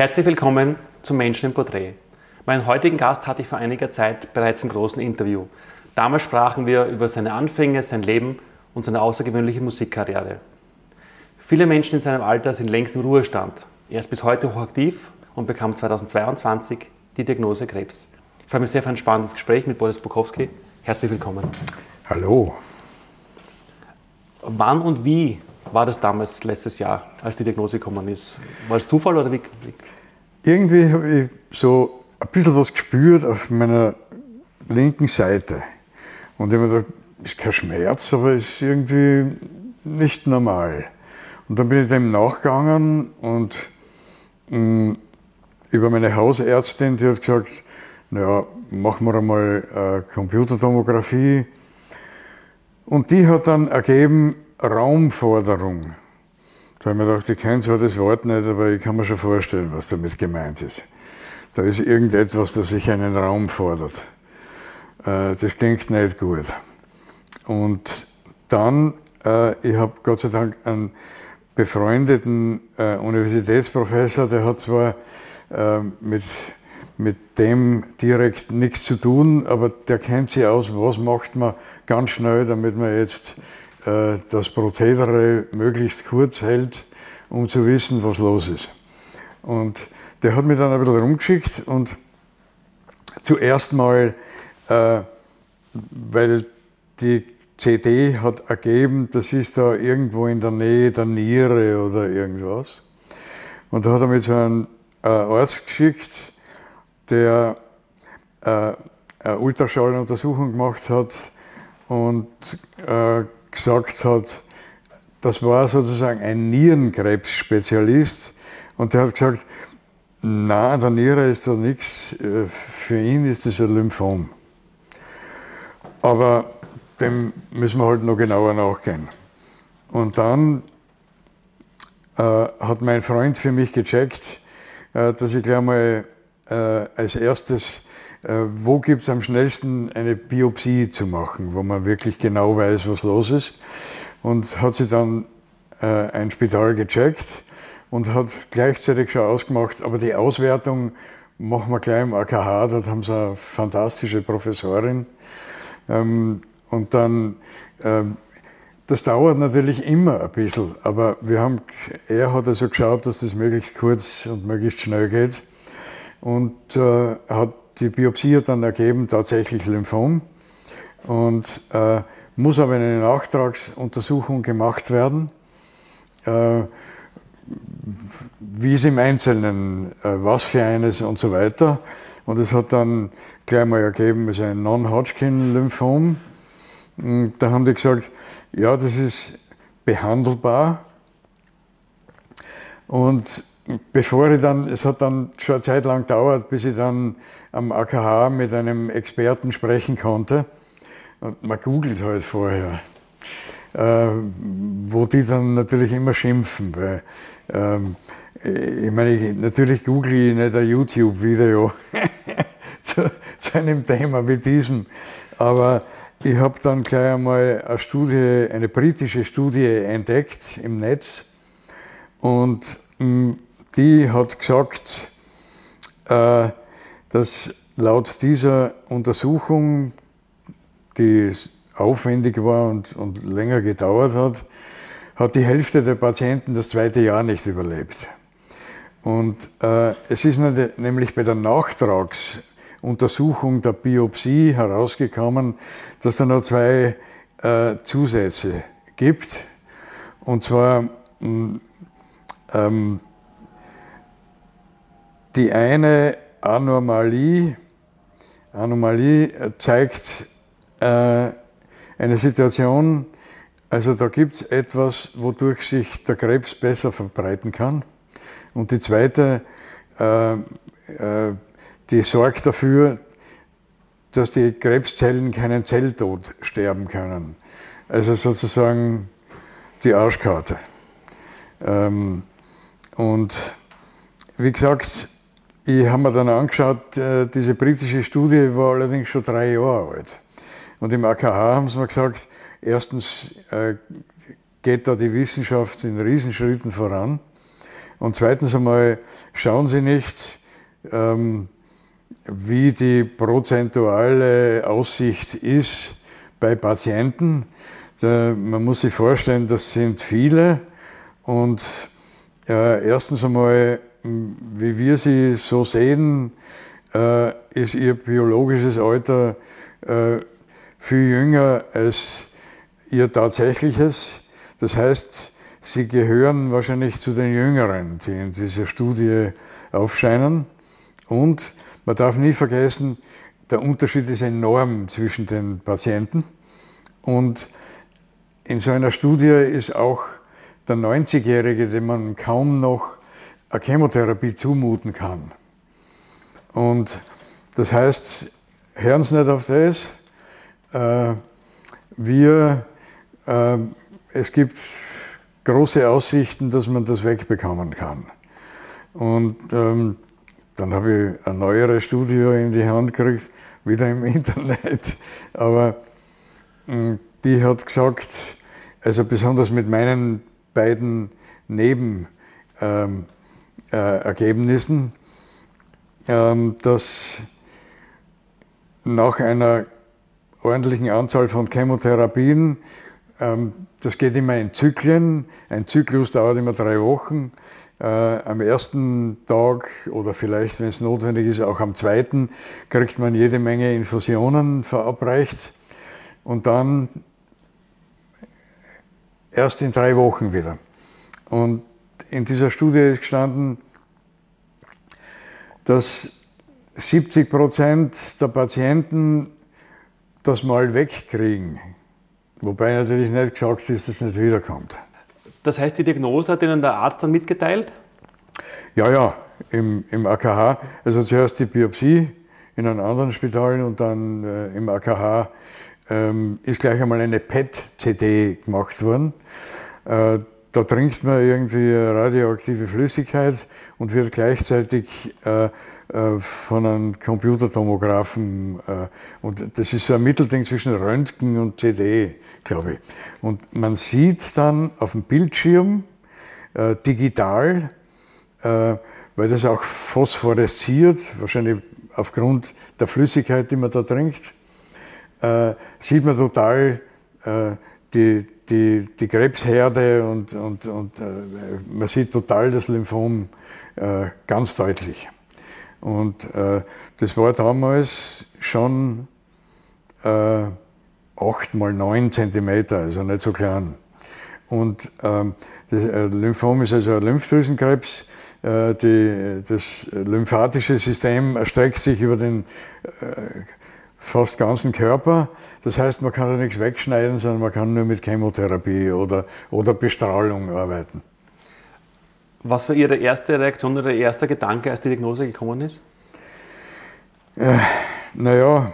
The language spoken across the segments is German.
Herzlich willkommen zum Menschen im Porträt. Meinen heutigen Gast hatte ich vor einiger Zeit bereits im großen Interview. Damals sprachen wir über seine Anfänge, sein Leben und seine außergewöhnliche Musikkarriere. Viele Menschen in seinem Alter sind längst im Ruhestand. Er ist bis heute hochaktiv und bekam 2022 die Diagnose Krebs. Ich freue mich sehr auf ein spannendes Gespräch mit Boris Bukowski. Herzlich willkommen. Hallo. Wann und wie war das damals letztes Jahr, als die Diagnose gekommen ist? War es Zufall oder wie? Irgendwie habe ich so ein bisschen was gespürt auf meiner linken Seite. Und ich habe mir gedacht, ist kein Schmerz, aber ist irgendwie nicht normal. Und dann bin ich dem nachgegangen und mh, mm, über meine Hausärztin, die hat gesagt, naja, machen wir einmal äh, Computertomographie. Und die hat dann ergeben Raumforderung. Da habe ich mir gedacht, ich kenne zwar das Wort nicht, aber ich kann mir schon vorstellen, was damit gemeint ist. Da ist irgendetwas, das sich einen Raum fordert. Äh, das klingt nicht gut. Und dann, äh, ich habe Gott sei Dank einen befreundeten äh, Universitätsprofessor, der hat zwar mit, mit dem direkt nichts zu tun, aber der kennt sich aus, was macht man ganz schnell, damit man jetzt das Prozedere möglichst kurz hält, um zu wissen, was los ist. Und der hat mich dann ein bisschen rumgeschickt und zuerst mal, äh, weil die CD hat ergeben, das ist da irgendwo in der Nähe der Niere oder irgendwas. Und da hat er mich zu einem äh, Arzt geschickt, der äh, eine Ultraschalluntersuchung gemacht hat und äh, gesagt hat, das war sozusagen ein Nierenkrebsspezialist und der hat gesagt, na, der Niere ist da nichts, äh, für ihn ist das ein Lymphom. Aber dem müssen wir halt noch genauer nachgehen. Und dann äh, hat mein Freund für mich gecheckt, äh, dass ich gleich mal äh, als erstes, wo gibt es am schnellsten eine Biopsie zu machen, wo man wirklich genau weiß, was los ist. Und hat sich dann äh, ein Spital gecheckt und hat gleichzeitig schon ausgemacht, aber die Auswertung machen wir gleich im AKH, dort haben sie eine fantastische Professorin. Ähm, und dann, ähm, das dauert natürlich immer ein bisschen, aber wir haben, er hat also geschaut, dass das möglichst kurz und möglichst schnell geht. Und äh, hat die Biopsie hat dann ergeben, tatsächlich Lymphom. Und äh, muss aber eine Nachtragsuntersuchung gemacht werden. Äh, wie es im Einzelnen, äh, was für eines und so weiter. Und es hat dann gleich mal ergeben, es ist ein Non-Hodgkin-Lymphom. Da haben die gesagt, ja, das ist behandelbar. Und bevor ich dann, es hat dann schon eine Zeit lang gedauert, bis ich dann am AKH mit einem Experten sprechen konnte. Und man googelt halt vorher, äh, wo die dann natürlich immer schimpfen, weil ähm, ich meine, ich, natürlich google ich nicht ein YouTube-Video zu, zu, einem Thema wie diesem, aber ich habe dann gleich einmal eine Studie, eine britische Studie entdeckt im Netz und mh, hm, die hat gesagt, äh, dass laut dieser Untersuchung, die aufwendig war und, und länger gedauert hat, hat die Hälfte der Patienten das zweite Jahr nicht überlebt. Und äh, es ist nämlich bei der Nachtragsuntersuchung der Biopsie herausgekommen, dass da noch zwei äh, Zusätze gibt. Und zwar mm, ähm, die eine Anomalie, Anomalie zeigt äh, eine Situation, also da gibt es etwas, wodurch sich der Krebs besser verbreiten kann. Und die zweite, äh, äh, die sorgt dafür, dass die Krebszellen keinen Zelltod sterben können. Also sozusagen die Arschkarte. Ähm, und wie gesagt, ich habe mir dann angeschaut, äh, diese britische Studie war allerdings schon drei Jahre alt. Und im AKH haben sie mir gesagt, erstens äh, geht da die Wissenschaft in Riesenschritten voran. Und zweitens einmal, schauen Sie nicht, ähm, wie die prozentuale Aussicht ist bei Patienten. Man muss sich vorstellen, das sind viele und äh, erstens einmal, wie wir sie so sehen, äh, ist ihr biologisches Alter äh, viel jünger als ihr tatsächliches. Das heißt, sie gehören wahrscheinlich zu den Jüngeren, die in dieser Studie aufscheinen. Und man darf nie vergessen, der Unterschied ist enorm zwischen den Patienten. Und in so einer Studie ist auch der 90-Jährige, dem man kaum noch eine Chemotherapie zumuten kann. Und das heißt, hören Sie nicht auf das. Äh, wir, äh, es gibt große Aussichten, dass man das wegbekommen kann. Und ähm, dann habe ich eine neuere Studie in die Hand gekriegt, wieder im Internet. Aber äh, die hat gesagt, also besonders mit meinen beiden Nebenergebnissen, ähm, dass nach einer ordentlichen Anzahl von Chemotherapien, ähm, das geht immer in Zyklen, ein Zyklus dauert immer drei Wochen, äh, am ersten Tag oder vielleicht, wenn es notwendig ist, auch am zweiten, kriegt man jede Menge Infusionen verabreicht und dann erst in drei Wochen wieder. Und in dieser Studie ist gestanden, dass 70 Prozent der Patienten das mal wegkriegen. Wobei natürlich nicht gesagt ist, dass es nicht wiederkommt. Das heißt, die Diagnose hat Ihnen der Arzt dann mitgeteilt? Ja, ja, im, im AKH. Also zuerst die Biopsie in einem anderen Spital und dann äh, im AKH ähm, ist gleich einmal eine PET-CD gemacht worden. Äh, da trinkt man irgendwie radioaktive Flüssigkeit und wird gleichzeitig äh, äh, von einem Computertomographen, äh, und das ist so ein Mittelding zwischen Röntgen und CD, glaube ich. Und man sieht dann auf dem Bildschirm äh, digital, äh, weil das auch phosphoresziert, wahrscheinlich aufgrund der Flüssigkeit, die man da trinkt, äh, sieht man total die, die, die Krebsherde und, und, und äh, man sieht total das Lymphom äh, ganz deutlich. Und äh, das war damals schon äh, 8 mal 9 Zentimeter, also nicht so klein. Und ähm, das äh, Lymphom ist also ein Lymphdrüsenkrebs. Äh, die, das lymphatische System erstreckt sich über den äh, fast ganzen Körper. Das heißt, man kann da nichts wegschneiden, sondern man kann nur mit Chemotherapie oder, oder Bestrahlung arbeiten. Was war Ihre erste Reaktion oder Ihr erster Gedanke, als die Diagnose gekommen ist? Äh, naja,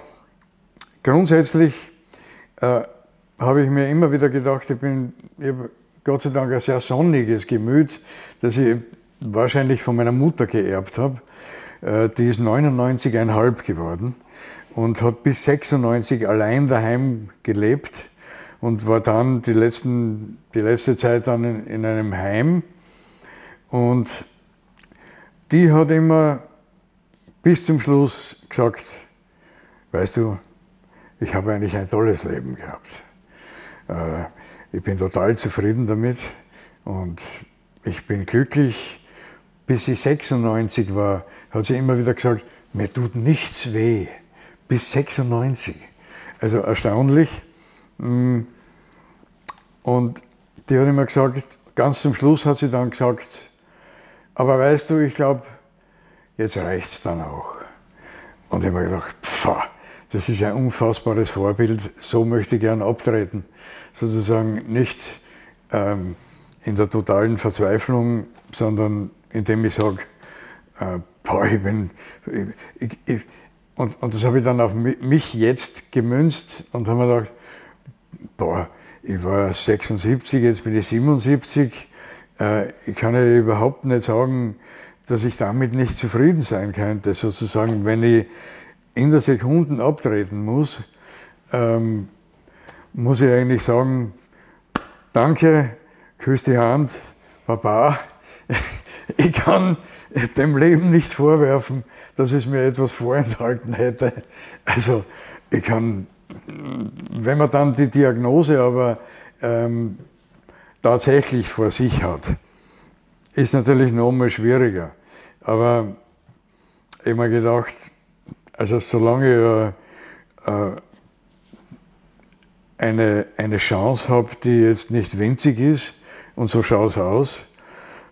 grundsätzlich äh, habe ich mir immer wieder gedacht, ich bin ich Gott sei Dank ein sehr sonniges Gemüt, das ich wahrscheinlich von meiner Mutter geerbt habe. Äh, die ist 99,5 geworden und hat bis 96 allein daheim gelebt und war dann die, letzten, die letzte Zeit dann in, in einem Heim. Und die hat immer bis zum Schluss gesagt, weißt du, ich habe eigentlich ein tolles Leben gehabt. Äh, ich bin total zufrieden damit und ich bin glücklich. Bis ich 96 war, hat sie immer wieder gesagt, mir tut nichts weh bis 96. Also erstaunlich. Mm. Und die hat immer gesagt, ganz zum Schluss hat sie dann gesagt, aber weißt du, ich glaube, jetzt reicht es dann auch. Und ich habe mir gedacht, pfah, das ist ein unfassbares Vorbild, so möchte ich gern abtreten. Sozusagen nicht ähm, in der totalen Verzweiflung, sondern indem ich sage, äh, boah, ich bin, ich, ich, und, und das habe ich dann auf mich jetzt gemünzt und habe mir gedacht, boah, ich war 76, jetzt bin ich 77. Äh, ich kann ja überhaupt nicht sagen, dass ich damit nicht zufrieden sein könnte. Sozusagen, wenn ich in der Sekunde abtreten muss, ähm, muss ich eigentlich sagen, danke, küsse die Hand, Papa, ich kann dem Leben nicht vorwerfen, dass es mir etwas vorenthalten hätte. Also ich kann, wenn man dann die Diagnose aber ähm, tatsächlich vor sich hat, ist natürlich noch mal schwieriger. Aber ich habe mir gedacht, also solange ich äh, eine, eine Chance habe, die jetzt nicht winzig ist, und so schaut es aus,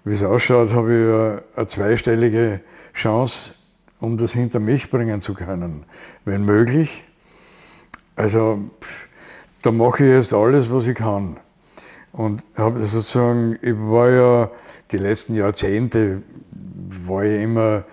wie es ausschaut, habe ich eine zweistellige Chance, um das hinter mich bringen zu können, wenn möglich. Also da mache ich jetzt alles, was ich kann. Und habe sozusagen, ich war ja die letzten Jahrzehnte, war ich immer,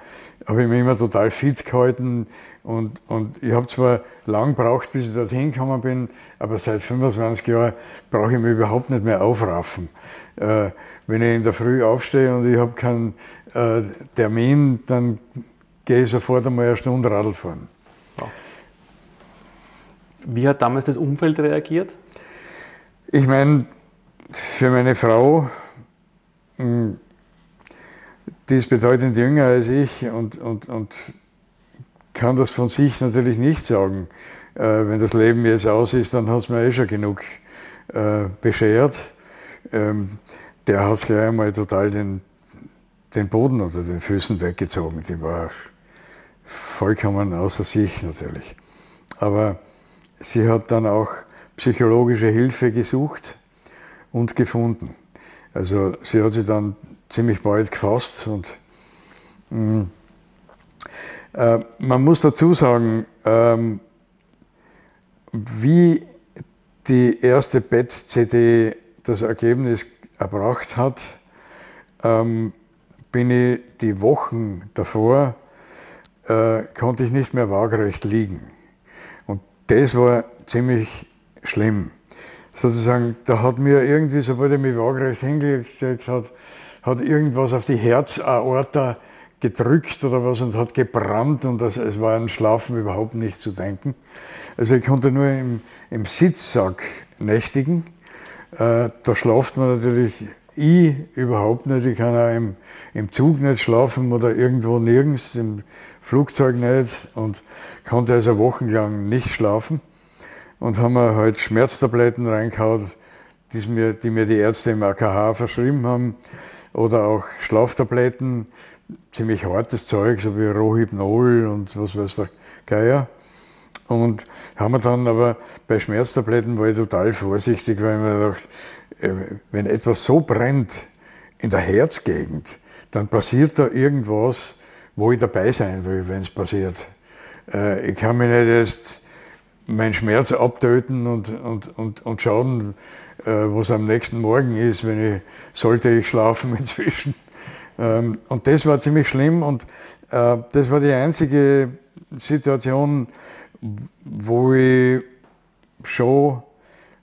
habe ich mich immer total fit gehalten und, und ich habe zwar lang gebraucht, bis ich dorthin gekommen bin, aber seit 25 Jahren brauche ich mich überhaupt nicht mehr aufraffen. Äh, wenn ich in der Früh aufstehe und ich habe keinen äh, Termin, dann gehe ich sofort einmal eine Stunde Radl fahren. Wie hat damals das Umfeld reagiert? Ich meine, für meine Frau, hm, die ist bedeutend jünger als ich und, und, und kann das von sich natürlich nicht sagen. Äh, wenn das Leben jetzt aus ist, dann hat es mir eh schon genug äh, beschert. Ähm, der hat gleich einmal total den, den Boden unter den Füßen weggezogen. Die war vollkommen außer sich natürlich. Aber sie hat dann auch psychologische Hilfe gesucht und gefunden. Also sie hat sich dann ziemlich bald gefasst und mh, mm, äh, man muss dazu sagen, ähm, wie die erste BET-CD das Ergebnis erbracht hat, ähm, bin ich die Wochen davor, äh, konnte ich nicht mehr waagerecht liegen. Und das war ziemlich schlimm. Sozusagen, da hat mir irgendwie, sobald ich mich waagerecht hingelegt hat, hat irgendwas auf die Herzaorta gedrückt oder was und hat gebrannt und das, es war an Schlafen überhaupt nicht zu denken. Also ich konnte nur im, im Sitzsack nächtigen. Äh, da schlaft man natürlich ich überhaupt nicht. Ich kann auch im, im Zug nicht schlafen oder irgendwo nirgends, im Flugzeug nicht und konnte also wochenlang nicht schlafen. Und haben mir halt Schmerztabletten reingehauen, die mir, die mir die Ärzte im AKH verschrieben haben oder auch Schlaftabletten, ziemlich hartes Zeug, so wie Rohypnol und was weiß der Geier. Und haben wir dann aber bei Schmerztabletten war ich total vorsichtig, weil ich mir gedacht, äh, wenn etwas so brennt in der Herzgegend, dann passiert da irgendwas, wo ich dabei sein will, wenn es passiert. Äh, ich kann mich nicht jetzt meinen Schmerz abtöten und, und, und, und schauen, äh, was am nächsten Morgen ist, wenn ich, sollte ich schlafen inzwischen. Ähm, und das war ziemlich schlimm und das war die einzige Situation, wo ich schon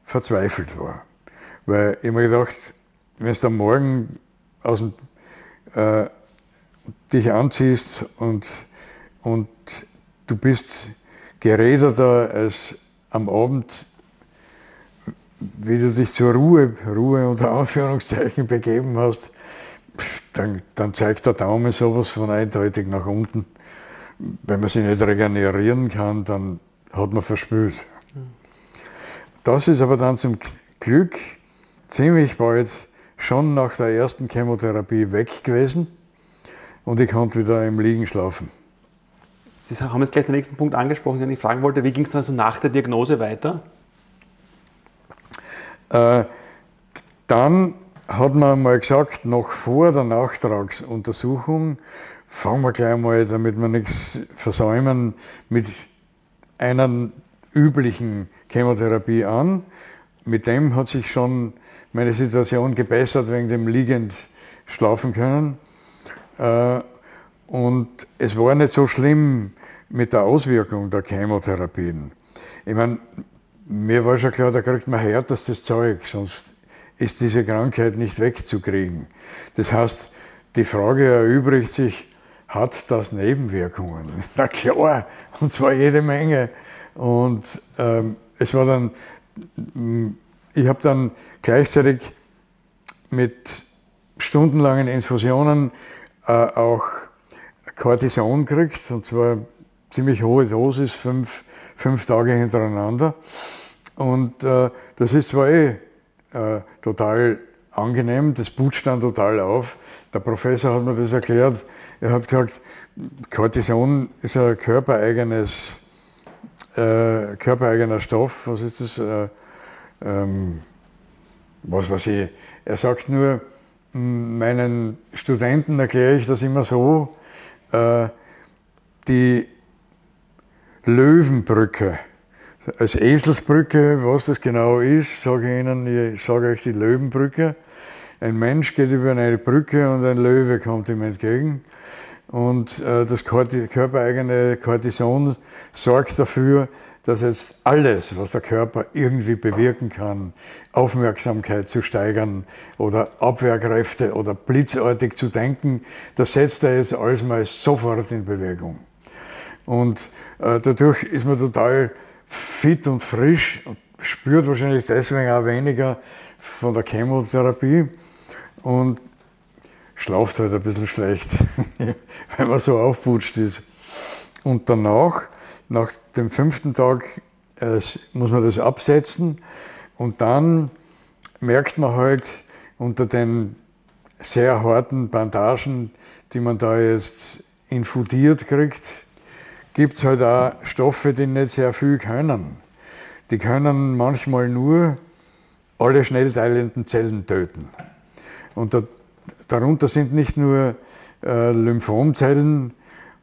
verzweifelt war. Weil ich mir gedacht, wenn du am Morgen aus dem, äh, dich anziehst und, und du bist geräderter als am Abend, wie du dich zur Ruhe, Ruhe unter Anführungszeichen begeben hast, dann, dann zeigt der Daumen sowas von eindeutig nach unten. Wenn man sich nicht regenerieren kann, dann hat man verspült. Das ist aber dann zum Glück ziemlich bald schon nach der ersten Chemotherapie weg gewesen und ich konnte wieder im Liegen schlafen. Sie haben jetzt gleich den nächsten Punkt angesprochen, den ich fragen wollte. Wie ging es dann so nach der Diagnose weiter? Äh, dann hat man mal gesagt, noch vor der Nachtragsuntersuchung, fangen wir gleich mal, damit wir nichts versäumen, mit einer üblichen Chemotherapie an. Mit dem hat sich schon meine Situation gebessert wegen dem liegend schlafen können. Äh, und es war nicht so schlimm mit der Auswirkung der Chemotherapien. Ich meine, mir war schon klar, da kriegt man härtestes Zeug, sonst ist diese Krankheit nicht wegzukriegen. Das heißt, die Frage erübrigt sich, hat das Nebenwirkungen? Na klar, und zwar jede Menge. Und ähm, es war dann, ich habe dann gleichzeitig mit stundenlangen Infusionen äh, auch Cortison kriegt, und zwar ziemlich hohe Dosis, fünf, fünf Tage hintereinander. Und äh, das ist zwar eh äh, total angenehm, das putscht dann total auf. Der Professor hat mir das erklärt. Er hat gesagt, Cortison ist ein körpereigenes, äh, körpereigener Stoff. Was ist das? Äh, ähm, was weiß ich. Er sagt nur, meinen Studenten erkläre ich das immer so, äh, die Löwenbrücke. Als Eselsbrücke, was das genau ist, sage ich Ihnen, ich sage euch die Löwenbrücke. Ein Mensch geht über eine Brücke und ein Löwe kommt ihm entgegen. Und äh, das körpereigene Cortison sorgt dafür, dass jetzt alles, was der Körper irgendwie bewirken kann, Aufmerksamkeit zu steigern oder Abwehrkräfte oder blitzartig zu denken, das setzt er jetzt alles mal sofort in Bewegung. Und äh, dadurch ist man total fit und frisch und spürt wahrscheinlich deswegen auch weniger von der Chemotherapie und schlaft halt ein bisschen schlecht, wenn man so aufputscht ist. Und danach, nach dem fünften Tag, äh, muss man das absetzen und dann merkt man halt unter den sehr harten Bandagen, die man da jetzt infundiert kriegt, gibt es halt auch Stoffe, die nicht sehr viel können. Die können manchmal nur alle schnell teilenden Zellen töten. Und da, darunter sind nicht nur äh, Lymphomzellen,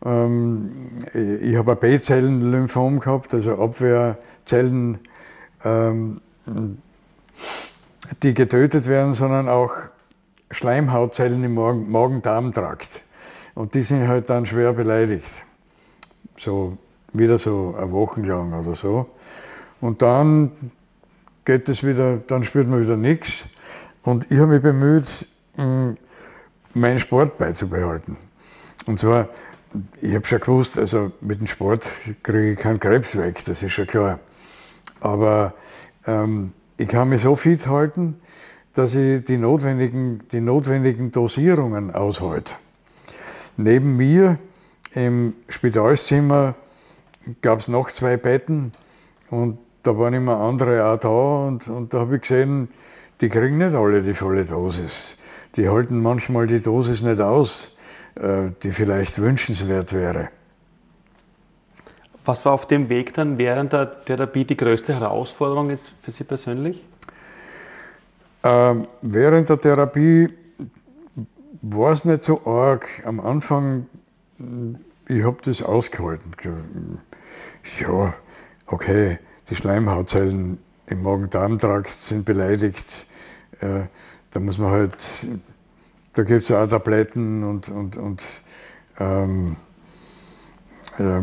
ähm, ich habe B-Zellen-Lymphom gehabt, also Abwehrzellen, ähm, die getötet werden, sondern auch Schleimhautzellen im Magen-Darm-Trakt. Und die sind halt dann schwer beleidigt so wieder so eine Woche lang oder so. Und dann geht es wieder, dann spürt man wieder nichts. Und ich habe mich bemüht, mm, meinen Sport beizubehalten. Und zwar, ich habe schon gewusst, also mit dem Sport kriege ich keinen Krebs weg, das ist schon klar. Aber ähm, ich kann mich so fit halten, dass ich die notwendigen, die notwendigen Dosierungen aushalte. Neben mir im Spitalzimmer gab es noch zwei Betten und da waren immer andere auch da und, und da habe ich gesehen, die kriegen nicht alle die volle Dosis. Die halten manchmal die Dosis nicht aus, äh, die vielleicht wünschenswert wäre. Was war auf dem Weg dann während der Therapie die größte Herausforderung jetzt für Sie persönlich? Ähm, während der Therapie war es nicht so arg. Am Anfang ich habe das ausgehalten. Ja, okay, die Schleimhautzellen im Magen-Darm-Trakt sind beleidigt. Äh, da muss man halt, da gibt es auch Tabletten und, und, und ähm, äh,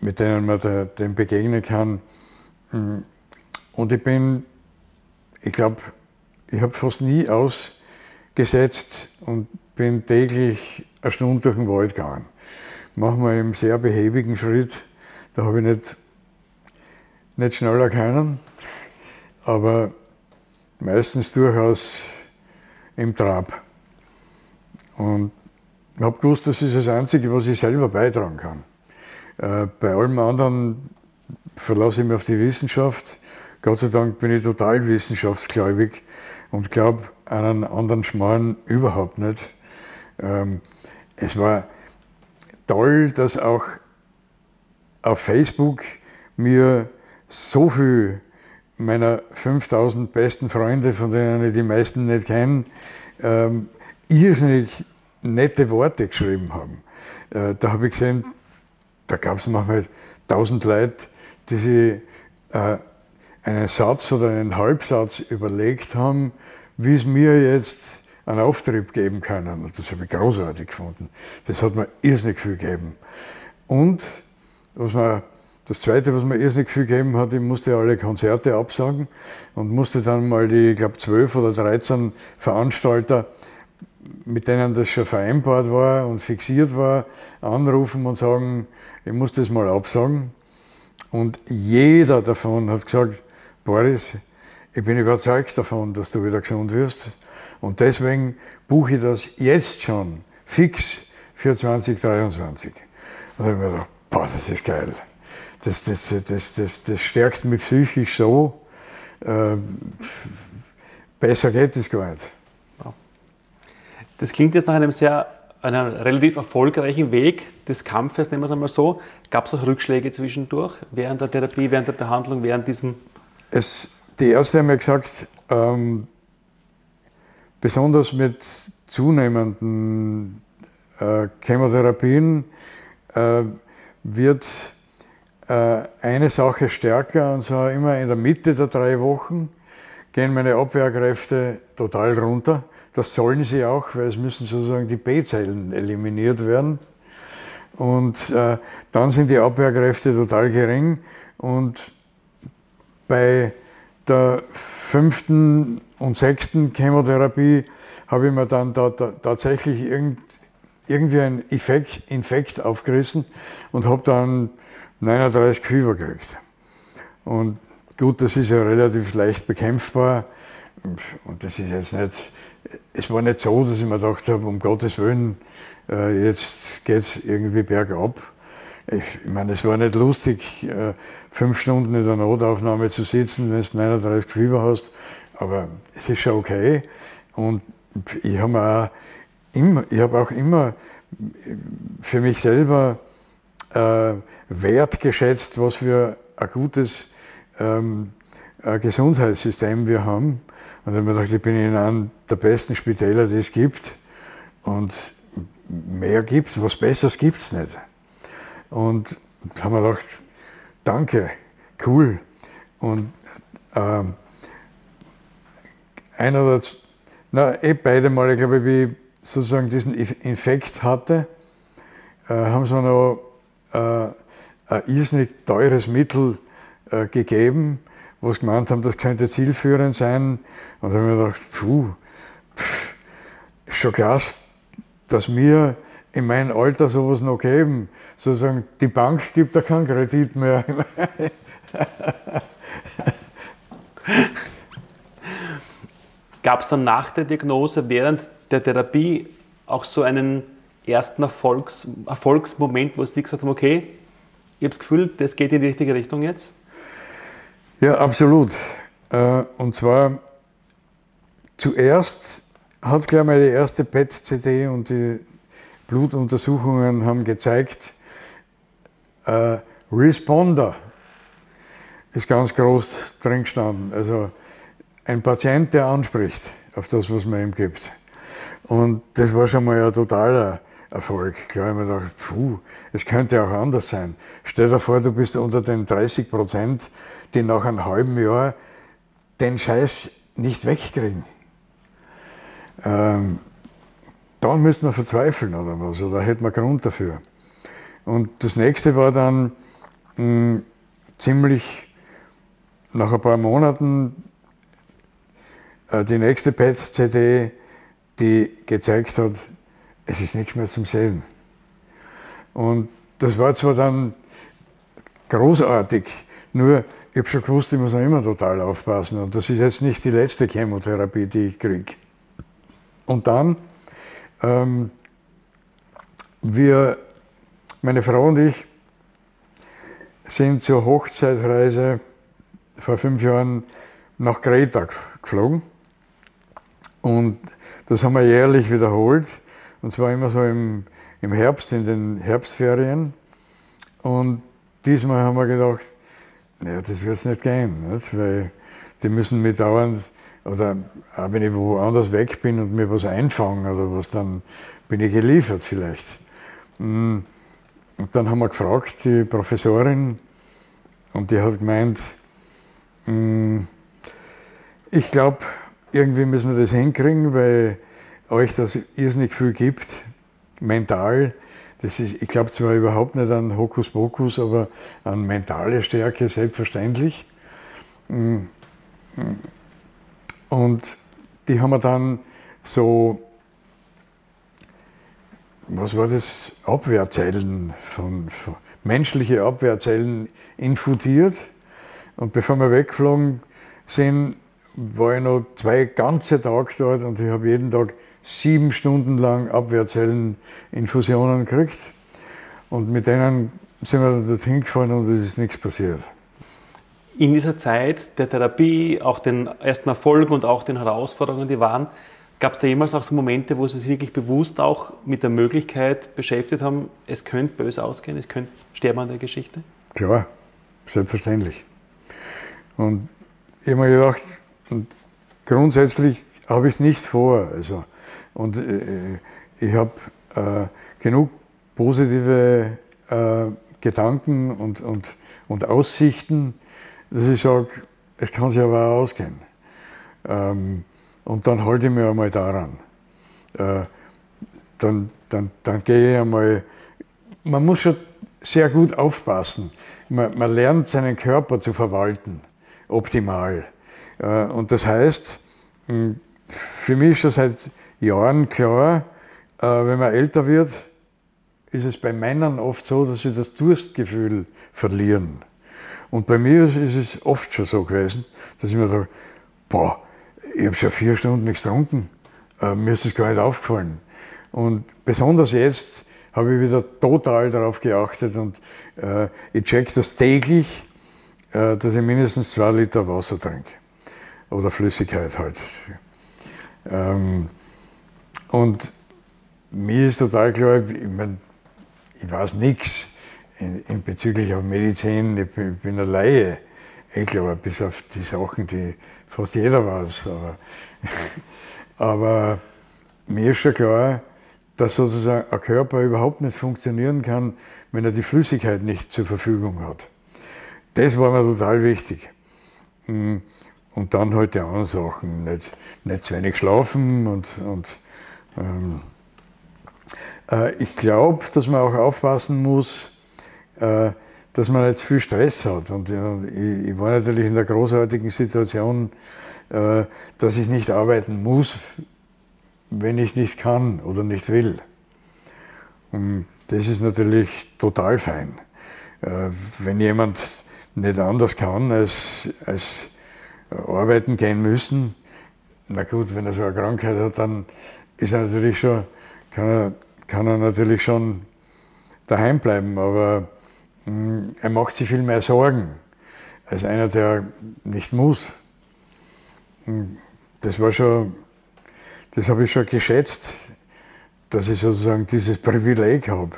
mit denen man da, dem begegnen kann. Und ich bin, ich glaube, ich habe fast nie ausgesetzt und bin täglich eine Stunde durch den Wald gegangen. Machen wir im sehr behäbigen Schritt. Da habe ich nicht, nicht schneller können, aber meistens durchaus im Trab. Und ich habe gewusst, das ist das Einzige, was ich selber beitragen kann. Äh, bei allem anderen verlasse ich mich auf die Wissenschaft. Gott sei Dank bin ich total wissenschaftsgläubig und glaube einen anderen Schmarrn überhaupt nicht. Ähm, es war toll, dass auch auf Facebook mir so viel meiner 5000 besten Freunde, von denen ich die meisten nicht kenne, ähm, irrsinnig nette Worte geschrieben haben. Äh, da habe ich gesehen, da gab es manchmal 1000 Leute, die sich äh, einen Satz oder einen Halbsatz überlegt haben, wie es mir jetzt einen Auftrieb geben können. Und das habe ich großartig gefunden. Das hat mir irrsinnig viel gegeben. Und was man, das Zweite, was mir irrsinnig viel gegeben hat, ich musste alle Konzerte absagen und musste dann mal die, ich glaube, zwölf oder dreizehn Veranstalter, mit denen das schon vereinbart war und fixiert war, anrufen und sagen, ich muss das mal absagen. Und jeder davon hat gesagt, Boris, ich bin überzeugt davon, dass du wieder gesund wirst. Und deswegen buche ich das jetzt schon fix für 2023. Und da habe ich mir gedacht, boah, das ist geil. Das, das, das, das, das stärkt mich psychisch so. Äh, besser geht es gar nicht. Das klingt jetzt nach einem sehr, einem relativ erfolgreichen Weg des Kampfes, nehmen wir es einmal so. Gab es auch Rückschläge zwischendurch, während der Therapie, während der Behandlung, während diesem? Es, die Ärzte haben mir gesagt, ähm, besonders mit zunehmenden äh, Chemotherapien äh, wird äh, eine Sache stärker, und zwar immer in der Mitte der drei Wochen gehen meine Abwehrkräfte total runter. Das sollen sie auch, weil es müssen sozusagen die B-Zellen eliminiert werden. Und äh, dann sind die Abwehrkräfte total gering. Und bei der fünften und sechsten Chemotherapie habe ich mir dann da, da, tatsächlich irgend, irgendwie einen Infekt, Infekt aufgerissen und habe dann 39 Fieber gekriegt. Und gut, das ist ja relativ leicht bekämpfbar. Und das ist jetzt nicht, es war nicht so, dass ich mir gedacht habe, um Gottes Willen, äh, jetzt geht es irgendwie bergab. Ich, ich meine, es war nicht lustig, äh, fünf Stunden in der Notaufnahme zu sitzen, wenn du 39 Fieber hast, aber es ist schon okay. Und ich habe auch immer, ich habe auch immer für mich selber äh, wertgeschätzt, was für ein gutes ähm, ein Gesundheitssystem wir haben. Und dann habe ich mir gedacht, ich bin in einem der besten Spitäler, die es gibt. Und mehr gibt es, was Besseres gibt es nicht. Und haben wir gedacht, danke, cool. Und ähm, einer oder na, eh beide Male, glaube wie ich sozusagen diesen Infekt hatte, äh, haben sie noch äh, ein irrsinnig teures Mittel äh, gegeben, wo sie gemeint haben, das könnte zielführend sein. Und da habe ich mir gedacht, puh, pff, schon klasse, dass wir in meinem Alter sowas noch geben. Sozusagen, die Bank gibt da keinen Kredit mehr. Gab es dann nach der Diagnose während der Therapie auch so einen ersten Erfolgs Erfolgsmoment, wo Sie gesagt haben, okay, ich habe das Gefühl, das geht in die richtige Richtung jetzt? Ja, absolut. Äh, und zwar zuerst hat gleich mal die erste PET-CD und die Blutuntersuchungen haben gezeigt, äh, Responder ist ganz groß drin gestanden. Also ein Patient, der anspricht auf das, was man ihm gibt. Und das war schon mal ein totaler Erfolg. Klar, ich mir gedacht, puh, es könnte auch anders sein. Stell dir vor, du bist unter den 30 Prozent, die nach einem halben Jahr den Scheiß nicht wegkriegen. Ähm, dann müsste man verzweifeln oder was, oder hätte man Grund dafür. Und das nächste war dann mh, hm, ziemlich nach ein paar Monaten die nächste PET-CD, die gezeigt hat, es ist nichts mehr zum Sehen. Und das war zwar dann großartig, nur ich habe schon gewusst, ich muss noch immer total aufpassen. Und das ist jetzt nicht die letzte Chemotherapie, die ich kriege. Und dann, ähm, wir, meine Frau und ich, sind zur Hochzeitreise vor fünf Jahren nach Kreta geflogen. Und das haben wir jährlich wiederholt. Und zwar immer so im, im Herbst, in den Herbstferien. Und diesmal haben wir gedacht, naja, das wird es nicht gehen, nicht? weil die müssen mich dauernd, oder auch wenn ich woanders weg bin und mir was einfangen oder was, dann bin ich geliefert vielleicht. Mm. Und dann haben wir gefragt, die Professorin, und die hat gemeint, mm, ich glaube, irgendwie müssen wir das hinkriegen, weil euch das irrsinnig viel gibt, mental. Das ist, ich glaube zwar überhaupt nicht an Hokuspokus, aber an mentale Stärke selbstverständlich. Mm, mm. Und die haben wir dann so, was war das, Abwehrzellen, von, von menschliche Abwehrzellen infundiert. Und bevor wir weggeflogen sind, war ich noch zwei ganze Tage dort und ich habe jeden Tag sieben Stunden lang Abwehrzelleninfusionen gekriegt. Und mit denen sind wir dorthin gefahren und es ist nichts passiert. In dieser Zeit der Therapie, auch den ersten Erfolgen und auch den Herausforderungen, die waren, gab es da jemals auch so Momente, wo Sie sich wirklich bewusst auch mit der Möglichkeit beschäftigt haben, es könnte böse ausgehen, es könnte sterben an der Geschichte? Klar, selbstverständlich. Und ich habe mir gedacht, grundsätzlich habe ich es nicht vor. Also, und äh, ich habe äh, genug positive äh, Gedanken und, und, und Aussichten, dass ich sage, es kann sich aber auch ausgehen. Ähm, und dann halte ich mich einmal daran. Äh, dann, dann, dann gehe ich einmal, man muss schon sehr gut aufpassen. Man, man lernt seinen Körper zu verwalten, optimal. Äh, und das heißt, hm, für mich ist das seit Jahren klar, äh, wenn man älter wird, ist es bei Männern oft so, dass sie das Durstgefühl verlieren. Und bei mir ist es oft schon so gewesen, dass ich mir sage, boah, ich habe schon vier Stunden nichts getrunken, äh, mir ist das gar nicht aufgefallen. Und besonders jetzt habe ich wieder total darauf geachtet und ich check das täglich, dass ich mindestens zwei Liter Wasser trinke. Oder Flüssigkeit halt. Ähm, und mir ist total klar, ich, mein, ich weiß nichts bezüglich auf Medizin, ich bin, ich bin eine Laie. Ich glaube, bis auf die Sachen, die fast jeder weiß. Aber, aber mir ist schon klar, dass sozusagen ein Körper überhaupt nicht funktionieren kann, wenn er die Flüssigkeit nicht zur Verfügung hat. Das war mir total wichtig. Und dann halt die anderen Sachen, nicht, nicht zu wenig schlafen und, und ähm, äh, ich glaube, dass man auch aufpassen muss, äh, dass man jetzt viel Stress hat. Und ich, ich war natürlich in der großartigen Situation, äh, dass ich nicht arbeiten muss, wenn ich nicht kann oder nicht will. Und das ist natürlich total fein. Äh, wenn jemand nicht anders kann als, als arbeiten gehen müssen, na gut, wenn er so eine Krankheit hat, dann ist er natürlich schon, kann er, kann er natürlich schon daheim bleiben, aber mh, hm, er macht sich viel mehr Sorgen als einer, der nicht muss. Hm, das war schon, das habe ich schon geschätzt, dass ich sozusagen dieses Privileg habe.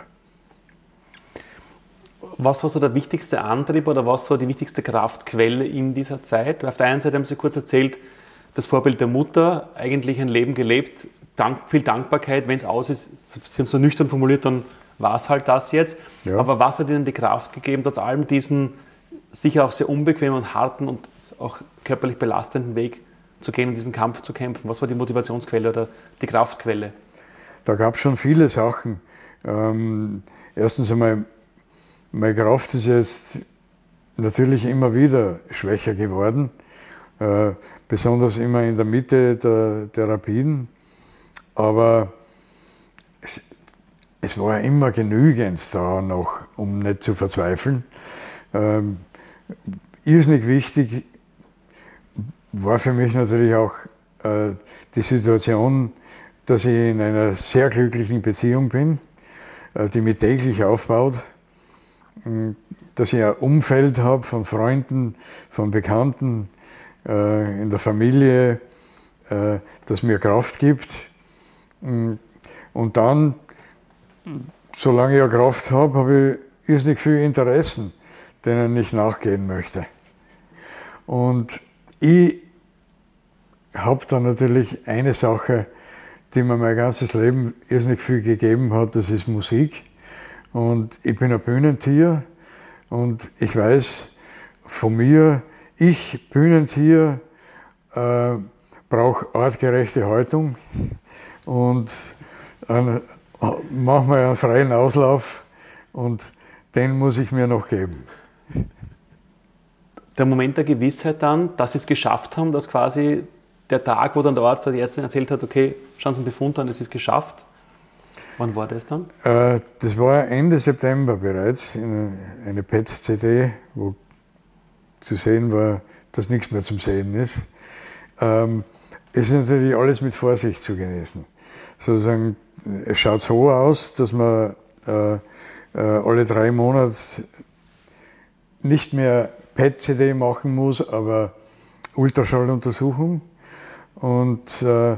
Was war so der wichtigste Antrieb oder was so die wichtigste Kraftquelle in dieser Zeit? Auf der einen Seite haben Sie kurz erzählt, das Vorbild der Mutter, eigentlich ein Leben gelebt, dank, viel Dankbarkeit, wenn es aus ist. Sie haben es so nüchtern formuliert, dann war es halt das jetzt. Ja. Aber was hat Ihnen die Kraft gegeben, trotz allem diesen sicher auch sehr unbequemen und harten und auch körperlich belastenden Weg zu gehen und diesen Kampf zu kämpfen? Was war die Motivationsquelle oder die Kraftquelle? Da gab es schon viele Sachen. Ähm, erstens einmal meine Kraft ist jetzt natürlich immer wieder schwächer geworden, äh, besonders immer in der Mitte der Therapien. Aber es, es war immer genügend da noch, um nicht zu verzweifeln. Ähm, irrsinnig wichtig war für mich natürlich auch äh, die Situation, dass ich in einer sehr glücklichen Beziehung bin, äh, die mich täglich aufbaut dass ich ein Umfeld habe von Freunden, von Bekannten, äh, in der Familie, äh, das mir Kraft gibt. Und dann, solange ich eine Kraft habe, habe ich irrsinnig viele Interessen, denen ich nachgehen möchte. Und ich habe dann natürlich eine Sache, die mir mein ganzes Leben irrsinnig viel gegeben hat, das ist Musik. Und ich bin ein Bühnentier. Und ich weiß von mir, ich Bühnentier äh, brauche artgerechte Haltung. Und äh, mache mal einen freien Auslauf und den muss ich mir noch geben. Der Moment der Gewissheit dann, dass Sie es geschafft haben, dass quasi der Tag, wo dann der Arzt oder die Ärztin erzählt hat, okay, schauen Sie einen Befund an, es ist geschafft, Wann war das dann? Äh, das war Ende September bereits, in eine PET-CD, wo zu sehen war, dass nichts mehr zum Sehen ist. ähm, ist natürlich alles mit Vorsicht zu genießen. Sozusagen, es schaut so aus, dass man äh, äh, alle drei Monate nicht mehr PET-CD machen muss, aber Ultraschalluntersuchung. Und äh,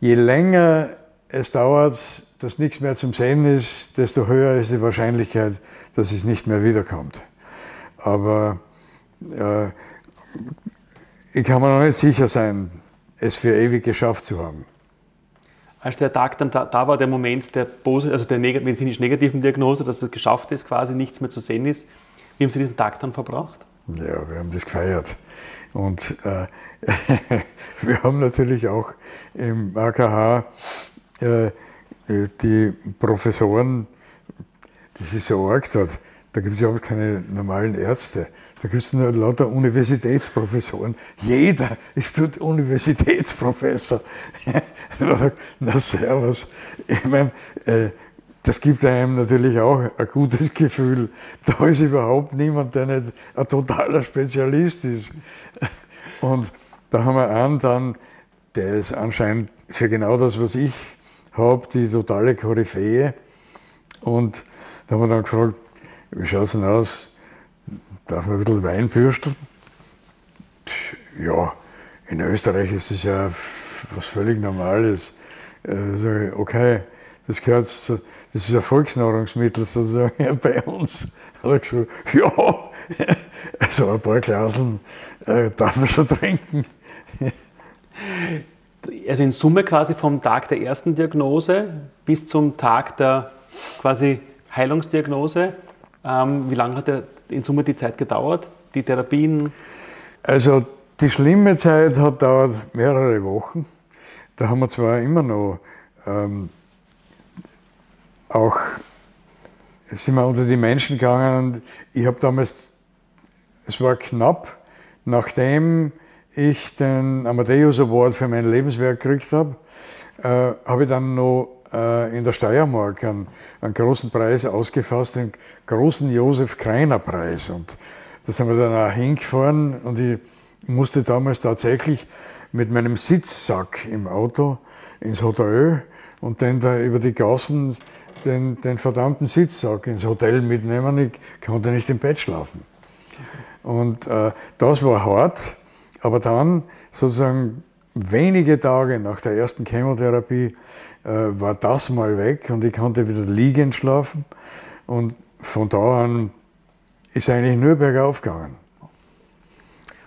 je länger es dauert, dass nichts mehr zum Sehen ist, desto höher ist die Wahrscheinlichkeit, dass es nicht mehr wiederkommt. Aber äh, ich kann mir noch nicht sicher sein, es für ewig geschafft zu haben. Als der Tag dann da, da war, der Moment der, also der medizinisch negativen Diagnose, dass es geschafft ist, quasi nichts mehr zu sehen ist, wie haben Sie diesen Tag dann verbracht? Ja, wir haben das gefeiert. Und äh, wir haben natürlich auch im AKH die Professoren, das ist so arg dort, da gibt es überhaupt keine normalen Ärzte. Da gibt es nur lauter Universitätsprofessoren. Jeder ist dort Universitätsprofessor. Na servus. Ich meine, äh, das gibt einem natürlich auch ein gutes Gefühl. Da ist überhaupt niemand, der nicht ein totaler Spezialist ist. Und da haben wir einen dann, der ist anscheinend für genau das, was ich habe, die totale Koryphäe. Und da haben wir dann gefragt, wie schaut es denn aus? Darf man ein bisschen Wein bürsteln? Ja, in Österreich ist das ja was völlig Normales. Äh, okay, das gehört zu, das ist ein Volksnahrungsmittel sozusagen bei uns. Hat er gesagt, ja, also ein paar Glaseln äh, darf man schon trinken. Also in Summe quasi vom Tag der ersten Diagnose bis zum Tag der quasi Heilungsdiagnose. Ähm, wie lange hat der in Summe die Zeit gedauert, die Therapien? Also die schlimme Zeit hat dauert mehrere Wochen. Da haben wir zwar immer noch ähm, auch sind wir unter die Menschen gegangen und ich habe damals, es war knapp, nachdem ich den Amadeus Award für mein Lebenswerk gekriegt habe, äh, habe ich dann noch äh, in der Steiermark einen, einen, großen Preis ausgefasst, den großen Josef Kreiner Preis. Und da sind wir dann auch hingefahren und ich musste damals tatsächlich mit meinem Sitzsack im Auto ins Hotel und dann da über die Gassen den, den verdammten Sitzsack ins Hotel mitnehmen. Ich konnte nicht im Bett schlafen. Und äh, das war hart, aber dann sozusagen wenige Tage nach der ersten Chemotherapie äh, war das mal weg und ich konnte wieder liegend schlafen. Und von da an ist eigentlich nur bergauf gegangen.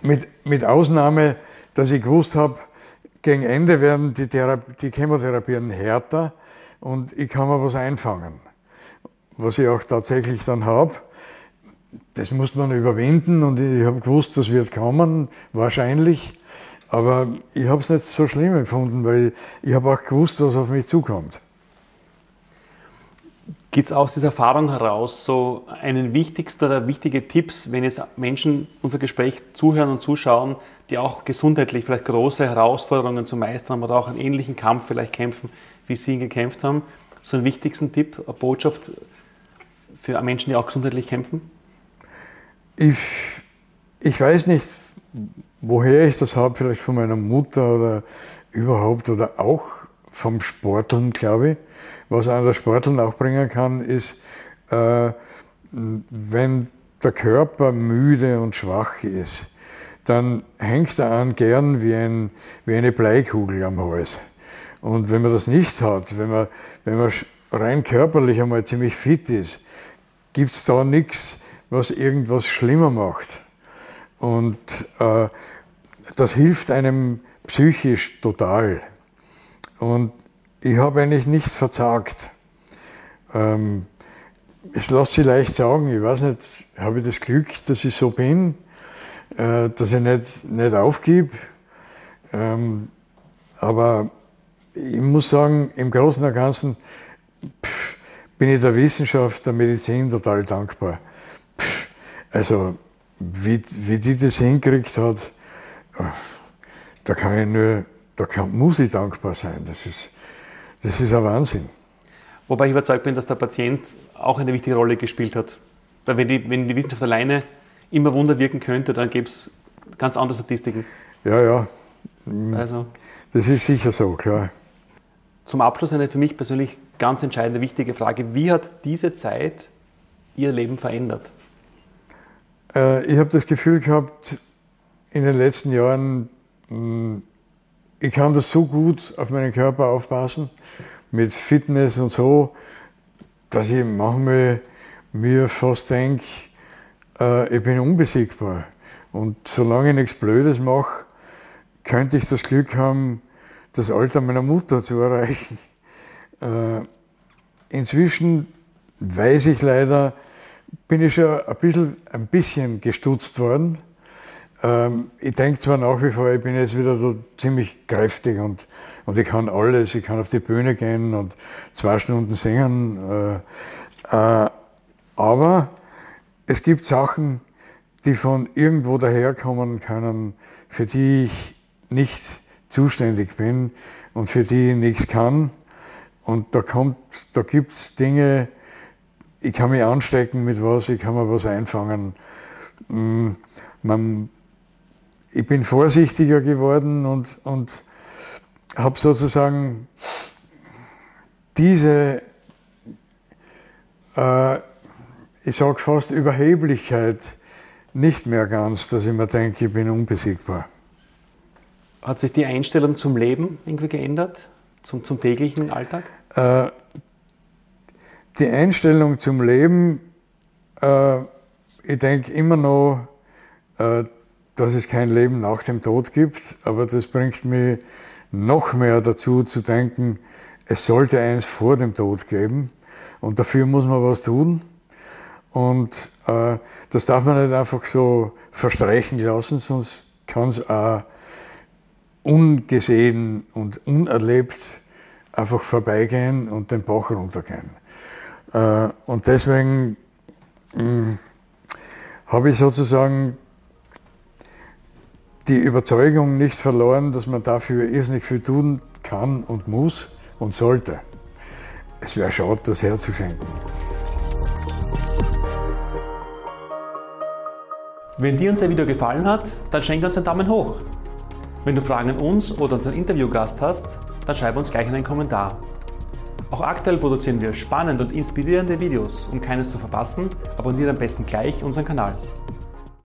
Mit, mit Ausnahme, dass ich gewusst habe, gegen Ende werden die, Therapie, die Chemotherapien härter und ich kann mir was einfangen. Was ich auch tatsächlich dann habe, das muss man überwinden und ich habe gewusst, das wird kommen, wahrscheinlich. Aber ich habe es nicht so schlimm empfunden, weil ich habe auch gewusst, was auf mich zukommt. Gibt es aus dieser Erfahrung heraus so einen wichtigsten oder wichtige Tipps, wenn jetzt Menschen unser Gespräch zuhören und zuschauen, die auch gesundheitlich vielleicht große Herausforderungen zu meistern haben oder auch einen ähnlichen Kampf vielleicht kämpfen, wie Sie ihn gekämpft haben? So einen wichtigsten Tipp, eine Botschaft für Menschen, die auch gesundheitlich kämpfen? Ich, ich weiß nicht, woher ich das habe, vielleicht von meiner Mutter oder überhaupt oder auch vom Sporteln, glaube ich. Was einer der Sporteln auch bringen kann, ist, äh, wenn der Körper müde und schwach ist, dann hängt er an gern wie, ein, wie eine Bleikugel am Hals. Und wenn man das nicht hat, wenn man, wenn man rein körperlich einmal ziemlich fit ist, gibt es da nichts, was irgendwas schlimmer macht. Und äh, das hilft einem psychisch total. Und ich habe eigentlich nichts verzagt. Ähm, es lässt sich leicht sagen, ich weiß nicht, habe ich das Glück, dass ich so bin, äh, dass ich nicht, nicht aufgib. Ähm, aber ich muss sagen, im Großen und Ganzen pff, bin ich der Wissenschaft, der Medizin total dankbar. Also, wie, wie die das hingekriegt hat, da kann ich nur, da kann, muss ich dankbar sein. Das ist, das ist ein Wahnsinn. Wobei ich überzeugt bin, dass der Patient auch eine wichtige Rolle gespielt hat. Weil wenn die, wenn die Wissenschaft alleine immer Wunder wirken könnte, dann gäbe es ganz andere Statistiken. Ja, ja. Also. Das ist sicher so, klar. Zum Abschluss eine für mich persönlich ganz entscheidende, wichtige Frage. Wie hat diese Zeit Ihr Leben verändert? Äh, ich habe das Gefühl gehabt, in den letzten Jahren, hm, ich kann das so gut auf meinen Körper aufpassen, mit Fitness und so, dass ich manchmal mir fast denke, äh, ich bin unbesiegbar. Und solange ich nichts Blödes mache, könnte ich das Glück haben, das Alter meiner Mutter zu erreichen. Äh, inzwischen weiß ich leider, bin ich schon ein bisschen, ein bisschen gestutzt worden. Ähm, ich denke zwar nach wie vor, ich bin jetzt wieder so ziemlich kräftig und, und ich kann alles. Ich kann auf die Bühne gehen und zwei Stunden singen. Äh, äh, aber es gibt Sachen, die von irgendwo daherkommen können, für die ich nicht zuständig bin und für die ich nichts kann. Und da, da gibt es Dinge, ich kann mich anstecken mit was, ich kann mir was einfangen. Mm, man, ich bin vorsichtiger geworden und, und habe sozusagen diese, äh, ich sage fast Überheblichkeit nicht mehr ganz, dass ich mir denke, ich bin unbesiegbar. Hat sich die Einstellung zum Leben irgendwie geändert, zum, zum täglichen Alltag? Äh, die Einstellung zum Leben, äh, ich denke immer noch, äh, dass es kein Leben nach dem Tod gibt, aber das bringt mich noch mehr dazu zu denken, es sollte eins vor dem Tod geben und dafür muss man was tun. Und äh, das darf man nicht einfach so verstreichen lassen, sonst kann es auch ungesehen und unerlebt einfach vorbeigehen und den Bach runtergehen. Äh, und deswegen hm, habe ich sozusagen die Überzeugung nicht verloren, dass man dafür irrsinnig viel tun kann und muss und sollte. Es wäre schade, das herzuschenken. Wenn dir unser Video gefallen hat, dann schenke uns einen Daumen hoch. Wenn du Fragen an uns oder unseren Interviewgast hast, dann schreib uns gleich in einen Kommentar. Auch aktuell produzieren wir spannende und inspirierende Videos. Um keines zu verpassen, abonniere am besten gleich unseren Kanal.